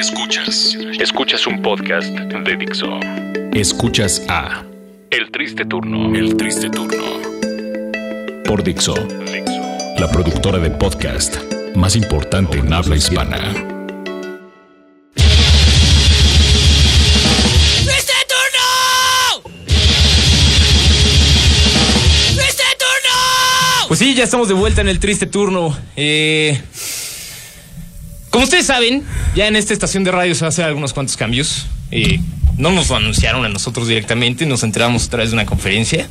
Escuchas. Escuchas un podcast de Dixo. Escuchas a El Triste Turno. El Triste Turno. Por Dixo. La productora de podcast más importante en habla hispana. ¡Triste turno! ¡Triste turno! Pues sí, ya estamos de vuelta en el triste turno. Eh, como ustedes saben, ya en esta estación de radio se va a hacer algunos cuantos cambios. Eh, no nos lo anunciaron a nosotros directamente, nos enteramos a través de una conferencia.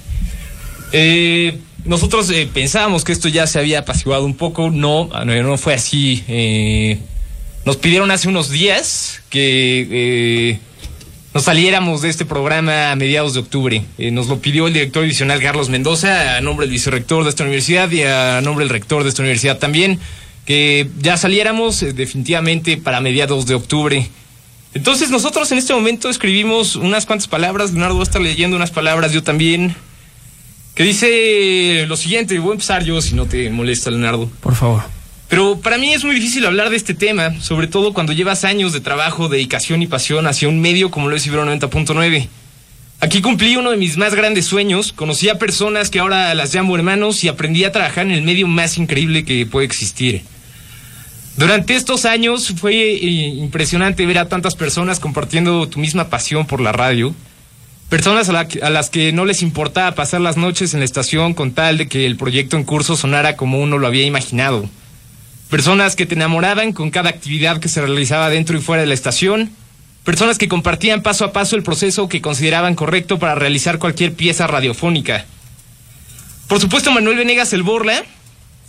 Eh, nosotros eh, pensábamos que esto ya se había apaciguado un poco, no, no, no fue así. Eh, nos pidieron hace unos días que eh, nos saliéramos de este programa a mediados de octubre. Nos lo pidió el director adicional Carlos Mendoza, a nombre del vicerrector de esta universidad y a nombre del rector de esta universidad también, que ya saliéramos eh, definitivamente para mediados de octubre. Entonces nosotros en este momento escribimos unas cuantas palabras, Leonardo va a estar leyendo unas palabras, yo también, que dice lo siguiente, voy a empezar yo si no te molesta Leonardo. Por favor. Pero para mí es muy difícil hablar de este tema, sobre todo cuando llevas años de trabajo, dedicación y pasión hacia un medio como lo es Ibero 90.9. Aquí cumplí uno de mis más grandes sueños, conocí a personas que ahora las llamo hermanos y aprendí a trabajar en el medio más increíble que puede existir. Durante estos años fue eh, impresionante ver a tantas personas compartiendo tu misma pasión por la radio. Personas a, la- a las que no les importaba pasar las noches en la estación con tal de que el proyecto en curso sonara como uno lo había imaginado. Personas que te enamoraban con cada actividad que se realizaba dentro y fuera de la estación. Personas que compartían paso a paso el proceso que consideraban correcto para realizar cualquier pieza radiofónica. Por supuesto, Manuel Venegas el Borla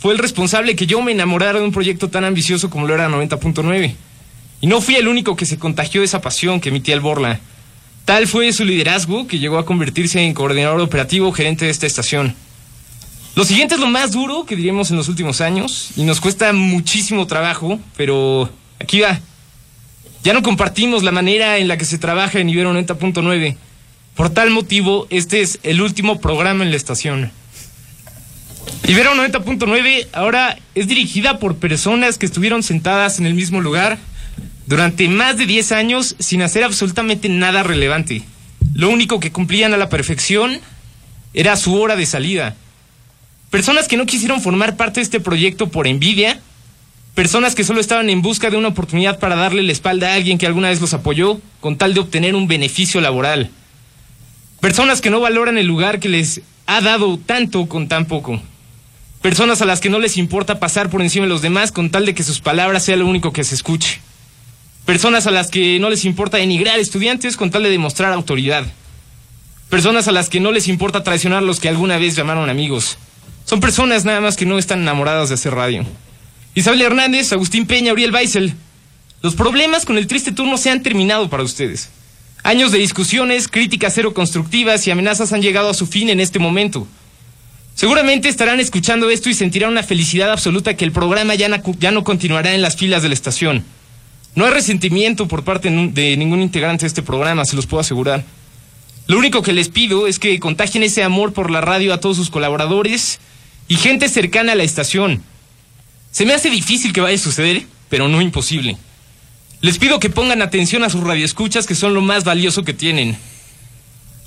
fue el responsable que yo me enamorara de un proyecto tan ambicioso como lo era 90.9. Y no fui el único que se contagió de esa pasión que emitía el Borla. Tal fue su liderazgo que llegó a convertirse en coordinador operativo gerente de esta estación. Lo siguiente es lo más duro que diríamos en los últimos años y nos cuesta muchísimo trabajo, pero aquí va. Ya no compartimos la manera en la que se trabaja en Ibero 90.9. Por tal motivo, este es el último programa en la estación. Ibero 90.9 ahora es dirigida por personas que estuvieron sentadas en el mismo lugar durante más de 10 años sin hacer absolutamente nada relevante. Lo único que cumplían a la perfección era su hora de salida. Personas que no quisieron formar parte de este proyecto por envidia. Personas que solo estaban en busca de una oportunidad para darle la espalda a alguien que alguna vez los apoyó con tal de obtener un beneficio laboral. Personas que no valoran el lugar que les ha dado tanto con tan poco. Personas a las que no les importa pasar por encima de los demás con tal de que sus palabras sea lo único que se escuche. Personas a las que no les importa denigrar estudiantes con tal de demostrar autoridad. Personas a las que no les importa traicionar los que alguna vez llamaron amigos. Son personas nada más que no están enamoradas de hacer radio. Isabel Hernández, Agustín Peña, Uriel Weissel. Los problemas con el triste turno se han terminado para ustedes. Años de discusiones, críticas cero constructivas y amenazas han llegado a su fin en este momento. Seguramente estarán escuchando esto y sentirán una felicidad absoluta que el programa ya, ya no continuará en las filas de la estación. No hay resentimiento por parte de ningún integrante de este programa, se los puedo asegurar. Lo único que les pido es que contagien ese amor por la radio a todos sus colaboradores y gente cercana a la estación. Se me hace difícil que vaya a suceder, pero no imposible. Les pido que pongan atención a sus radioescuchas, que son lo más valioso que tienen.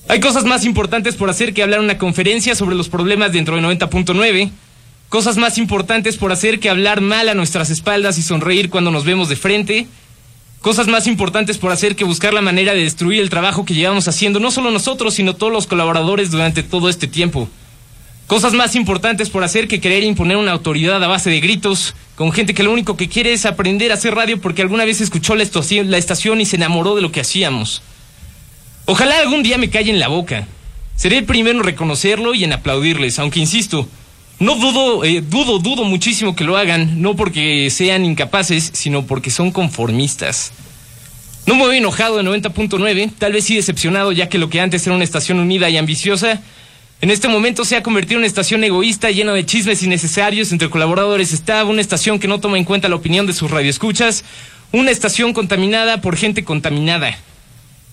Hay cosas más importantes por hacer que hablar una conferencia sobre los problemas dentro de 90.9. Cosas más importantes por hacer que hablar mal a nuestras espaldas y sonreír cuando nos vemos de frente. Cosas más importantes por hacer que buscar la manera de destruir el trabajo que llevamos haciendo, no solo nosotros, sino todos los colaboradores durante todo este tiempo. Cosas más importantes por hacer que querer imponer una autoridad a base de gritos, con gente que lo único que quiere es aprender a hacer radio porque alguna vez escuchó la estación y se enamoró de lo que hacíamos. Ojalá algún día me callen la boca. Seré el primero en reconocerlo y en aplaudirles, aunque insisto, no dudo, eh, dudo, dudo muchísimo que lo hagan, no porque sean incapaces, sino porque son conformistas. No me voy enojado de 90.9, tal vez sí decepcionado ya que lo que antes era una estación unida y ambiciosa, en este momento se ha convertido en una estación egoísta llena de chismes innecesarios entre colaboradores. Está una estación que no toma en cuenta la opinión de sus radioescuchas, una estación contaminada por gente contaminada.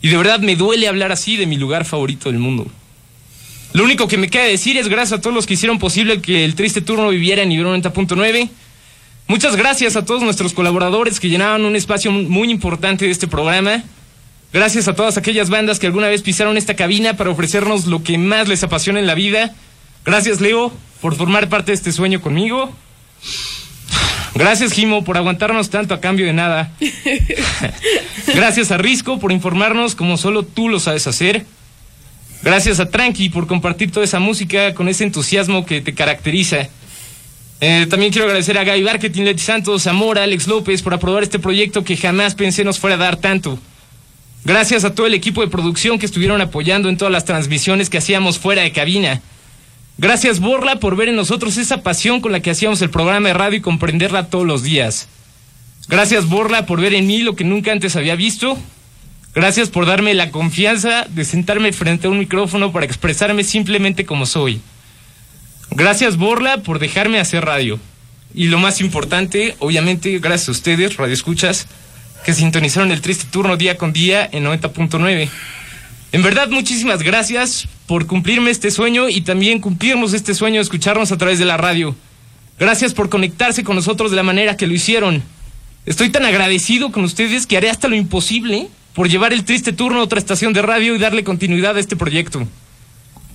Y de verdad me duele hablar así de mi lugar favorito del mundo. Lo único que me queda decir es gracias a todos los que hicieron posible que el triste turno viviera en nivel 90.9. Muchas gracias a todos nuestros colaboradores que llenaban un espacio muy importante de este programa. Gracias a todas aquellas bandas que alguna vez pisaron esta cabina para ofrecernos lo que más les apasiona en la vida. Gracias, Leo, por formar parte de este sueño conmigo. Gracias, Jimo, por aguantarnos tanto a cambio de nada. Gracias a Risco por informarnos como solo tú lo sabes hacer. Gracias a Tranqui por compartir toda esa música con ese entusiasmo que te caracteriza. Eh, también quiero agradecer a Gaby Marketing, Leti Santos, Zamora, Alex López por aprobar este proyecto que jamás pensé nos fuera a dar tanto. Gracias a todo el equipo de producción que estuvieron apoyando en todas las transmisiones que hacíamos fuera de cabina. Gracias Borla por ver en nosotros esa pasión con la que hacíamos el programa de radio y comprenderla todos los días. Gracias Borla por ver en mí lo que nunca antes había visto. Gracias por darme la confianza de sentarme frente a un micrófono para expresarme simplemente como soy. Gracias Borla por dejarme hacer radio. Y lo más importante, obviamente, gracias a ustedes, Radio Escuchas, que sintonizaron el triste turno día con día en 90.9. En verdad, muchísimas gracias por cumplirme este sueño y también cumplirnos este sueño de escucharnos a través de la radio. Gracias por conectarse con nosotros de la manera que lo hicieron. Estoy tan agradecido con ustedes que haré hasta lo imposible por llevar el triste turno a otra estación de radio y darle continuidad a este proyecto.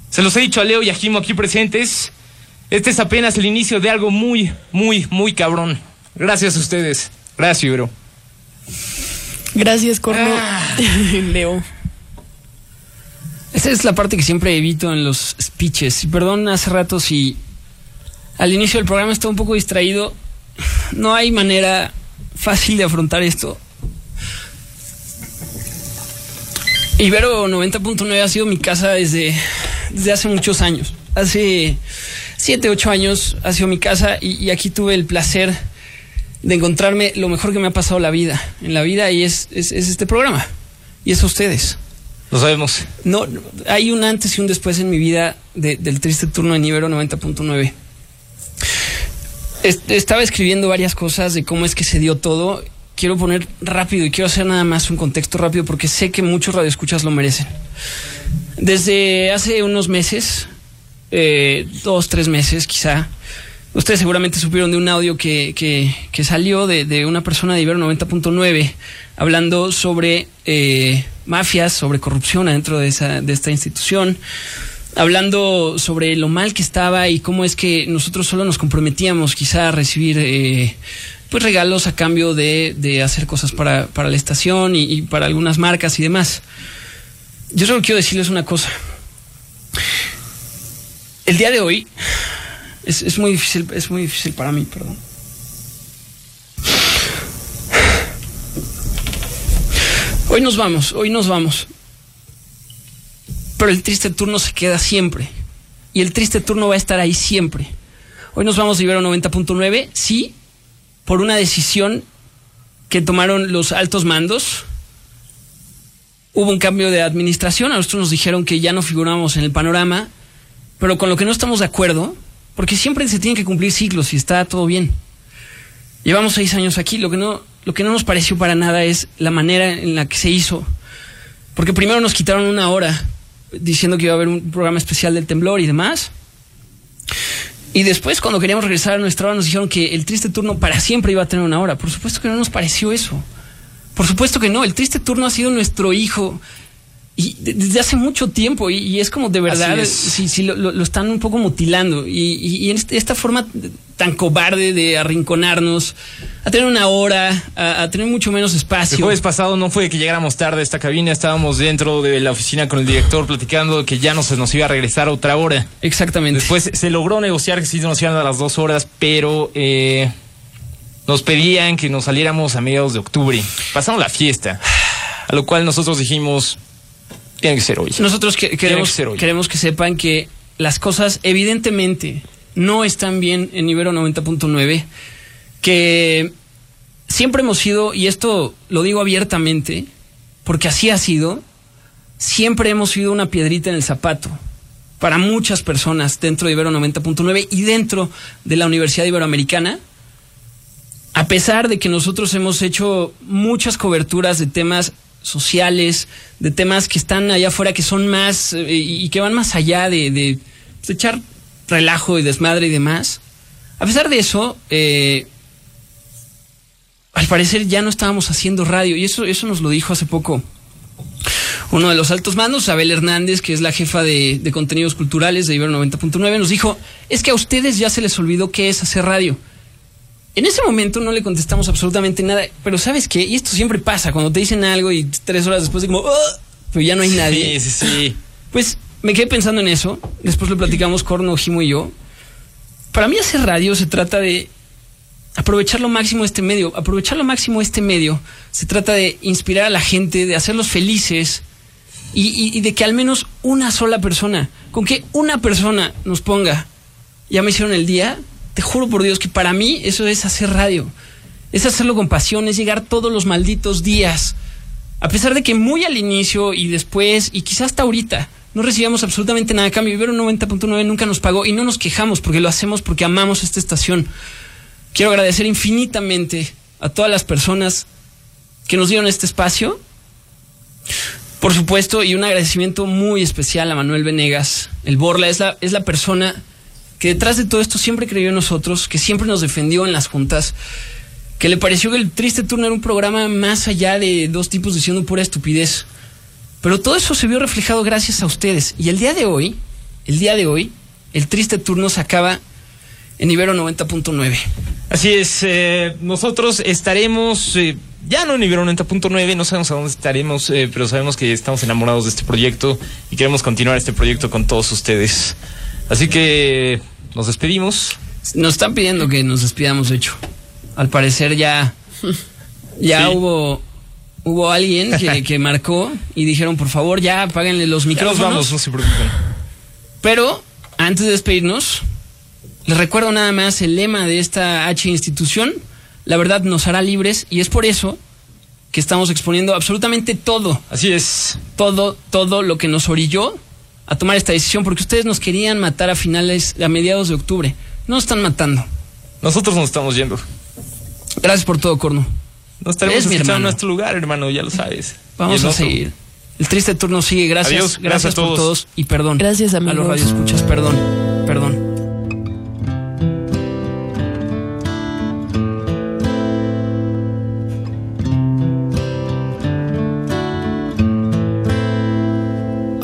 Se los he dicho a Leo y a Jimo aquí presentes. Este es apenas el inicio de algo muy, muy, muy cabrón. Gracias a ustedes. Gracias, bro. Gracias, Corno. Ah. Leo. Esa es la parte que siempre evito en los speeches. Perdón hace rato si al inicio del programa estaba un poco distraído. No hay manera fácil de afrontar esto. Ibero 90.9 ha sido mi casa desde, desde hace muchos años. Hace 7, 8 años ha sido mi casa y, y, aquí tuve el placer de encontrarme lo mejor que me ha pasado la vida, en la vida y es, es, es este programa. Y es a ustedes. Lo sabemos. No, hay un antes y un después en mi vida de, del triste turno en Ibero 90.9. Estaba escribiendo varias cosas de cómo es que se dio todo. Quiero poner rápido y quiero hacer nada más un contexto rápido porque sé que muchos radioescuchas lo merecen. Desde hace unos meses, eh, dos, tres meses quizá, ustedes seguramente supieron de un audio que, que, que salió de, de, una persona de Ibero 90.9 hablando sobre eh, mafias, sobre corrupción dentro de, esa, de esta institución, hablando sobre lo mal que estaba y cómo es que nosotros solo nos comprometíamos quizá a recibir eh, pues regalos a cambio de, de hacer cosas para, para la estación y, y, para algunas marcas y demás. Yo solo quiero decirles una cosa. El día de hoy es, es muy difícil, es muy difícil para mí, perdón. Hoy nos vamos, hoy nos vamos. Pero el triste turno se queda siempre. Y el triste turno va a estar ahí siempre. Hoy nos vamos a Ibero 90.9, sí, por una decisión que tomaron los altos mandos. Hubo un cambio de administración, a nosotros nos dijeron que ya no figurábamos en el panorama, pero con lo que no estamos de acuerdo, porque siempre se tienen que cumplir ciclos y está todo bien. Llevamos seis años aquí, lo que no, lo que no nos pareció para nada es la manera en la que se hizo. Porque primero nos quitaron una hora diciendo que iba a haber un programa especial del temblor y demás. Y después, cuando queríamos regresar a nuestra hora, nos dijeron que el triste turno para siempre iba a tener una hora. Por supuesto que no nos pareció eso. Por supuesto que no. El triste turno ha sido nuestro hijo. Y desde hace mucho tiempo, y, y es como de verdad, si, si lo, lo, lo, están un poco mutilando. Y, y, y en esta forma tan cobarde de arrinconarnos, a tener una hora, a, a, tener mucho menos espacio. El jueves pasado no fue que llegáramos tarde a esta cabina, estábamos dentro de la oficina con el director platicando que ya no se nos iba a regresar otra hora. Exactamente. Después se logró negociar que sí nos iban a las dos horas, pero eh, nos pedían que nos saliéramos a mediados de octubre. Pasamos la fiesta, a lo cual nosotros dijimos, tiene que ser hoy. Nosotros que, queremos, que ser hoy. queremos que sepan que las cosas evidentemente no están bien en Ibero 90.9, que siempre hemos sido, y esto lo digo abiertamente, porque así ha sido, siempre hemos sido una piedrita en el zapato para muchas personas dentro de Ibero 90.9 y dentro de la Universidad Iberoamericana, a pesar de que nosotros hemos hecho muchas coberturas de temas sociales, de temas que están allá afuera, que son más eh, y que van más allá de, de, de echar relajo y desmadre y demás. A pesar de eso, eh, al parecer ya no estábamos haciendo radio y eso, eso nos lo dijo hace poco uno de los altos mandos, Abel Hernández, que es la jefa de, de contenidos culturales de Ibero 90.9, nos dijo, es que a ustedes ya se les olvidó qué es hacer radio. En ese momento no le contestamos absolutamente nada, pero ¿sabes qué? Y esto siempre pasa, cuando te dicen algo y tres horas después de como, "Ah", pero ya no hay nadie. Sí, sí, sí. Pues me quedé pensando en eso, después lo platicamos Corno, Jimo y yo. Para mí hacer radio se trata de aprovechar lo máximo este medio, aprovechar lo máximo este medio, se trata de inspirar a la gente, de hacerlos felices y, y- y de que al menos una sola persona, con que una persona nos ponga, ya me hicieron el día, te juro por Dios que para mí eso es hacer radio, es hacerlo con pasión, es llegar todos los malditos días, a pesar de que muy al inicio y después y quizás hasta ahorita no recibíamos absolutamente nada a cambio, Ibero 90.9 nunca nos pagó y no nos quejamos porque lo hacemos porque amamos esta estación. Quiero agradecer infinitamente a todas las personas que nos dieron este espacio. Por supuesto, y un agradecimiento muy especial a Manuel Venegas. El Borla es la, es la persona que detrás de todo esto siempre creyó en nosotros, que siempre nos defendió en las juntas, que le pareció que el triste turno era un programa más allá de dos tipos diciendo pura estupidez. Pero todo eso se vio reflejado gracias a ustedes. Y el día de hoy, el día de hoy, el triste turno se acaba en Ibero 90.9. Así es, eh, nosotros estaremos, eh, ya no en Ibero 90.9, no sabemos a dónde estaremos, eh, pero sabemos que estamos enamorados de este proyecto y queremos continuar este proyecto con todos ustedes. Así que nos despedimos. Nos están pidiendo que nos despidamos, de hecho. Al parecer ya, ya Sí. hubo, hubo alguien que, que marcó y dijeron, por favor, ya apáguenle los Ya nos micrófonos. vamos, no se preocupen. Pero antes de despedirnos, les recuerdo nada más el lema de esta H institución. La verdad nos hará libres y es por eso que estamos exponiendo absolutamente todo, Así es. todo, todo lo que nos orilló a tomar esta decisión, porque ustedes nos querían matar a finales, a mediados de octubre. No nos están matando. Nosotros nos estamos yendo. Gracias por todo, Corno. Nos estaremos escuchando en nuestro lugar, hermano, ya lo sabes. Vamos a otro. seguir. El triste turno sigue. Gracias. Adiós, gracias, gracias a por todos. todos y perdón. Gracias, A los amigos. radioescuchas, perdón. Perdón.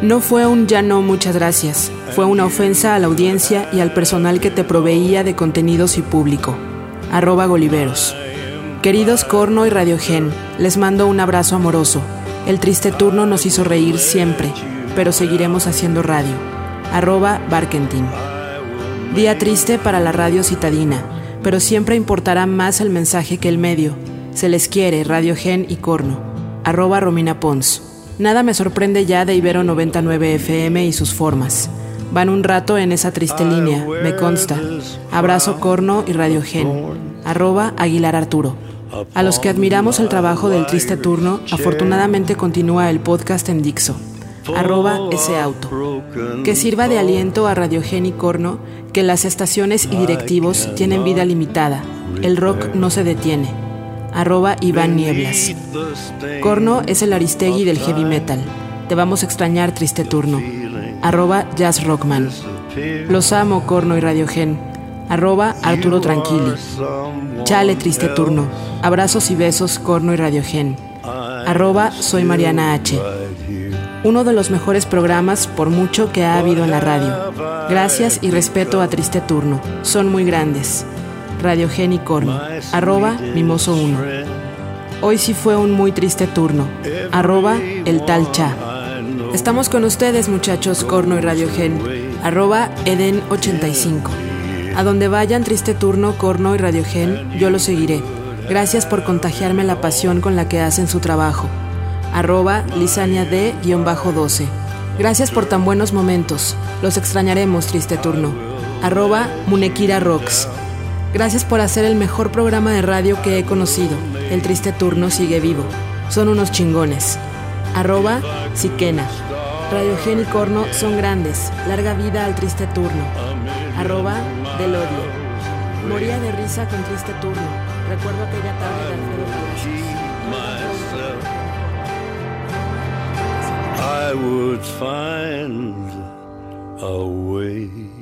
No fue un ya no muchas gracias, fue una ofensa a la audiencia y al personal que te proveía de contenidos y público. Arroba Goliveros. Queridos Corno y Radiogen, les mando un abrazo amoroso. El triste turno nos hizo reír siempre, pero seguiremos haciendo radio. Arroba Barkentin. Día triste para la radio citadina, pero siempre importará más el mensaje que el medio. Se les quiere, Radio Gen y Corno. Arroba Romina Pons. Nada me sorprende ya de Ibero 99 FM y sus formas. Van un rato en esa triste línea, me consta. Abrazo Corno y Radio Gen. Arroba Aguilar Arturo. A los que admiramos el trabajo del triste turno, afortunadamente continúa el podcast en Dixo. Arroba ese auto. Que sirva de aliento a Radiogen y Corno que las estaciones y directivos tienen vida limitada. El rock no se detiene. Arroba Iván Nieblas. Corno es el Aristegui del heavy metal. Te vamos a extrañar, triste turno. Arroba Jazz Rockman. Los amo, Corno y Radiogen. Arroba Arturo Tranquili. Chale, triste turno. Abrazos y besos, Corno y Radiogen. Arroba Soy Mariana H. Uno de los mejores programas por mucho que ha habido en la radio. Gracias y respeto a Triste Turno. Son muy grandes. Radio Gen y Corno, arroba Mimoso 1. Hoy sí fue un muy triste turno, arroba el tal cha. Estamos con ustedes muchachos Corno y Radio Gen, arroba Eden85. A donde vayan triste turno, Corno y Radio Gen, yo lo seguiré. Gracias por contagiarme la pasión con la que hacen su trabajo. Arroba Lisania D-12. Gracias por tan buenos momentos. Los extrañaremos, triste turno. Arroba Munekira Rocks. Gracias por hacer el mejor programa de radio que he conocido. El triste turno sigue vivo. Son unos chingones. Arroba Siquena. Radio Gen y Corno son grandes. Larga vida al triste turno. Arroba Del Odio. Moría de risa con triste turno. Recuerdo aquella tarde de Alfredo. I would find a way.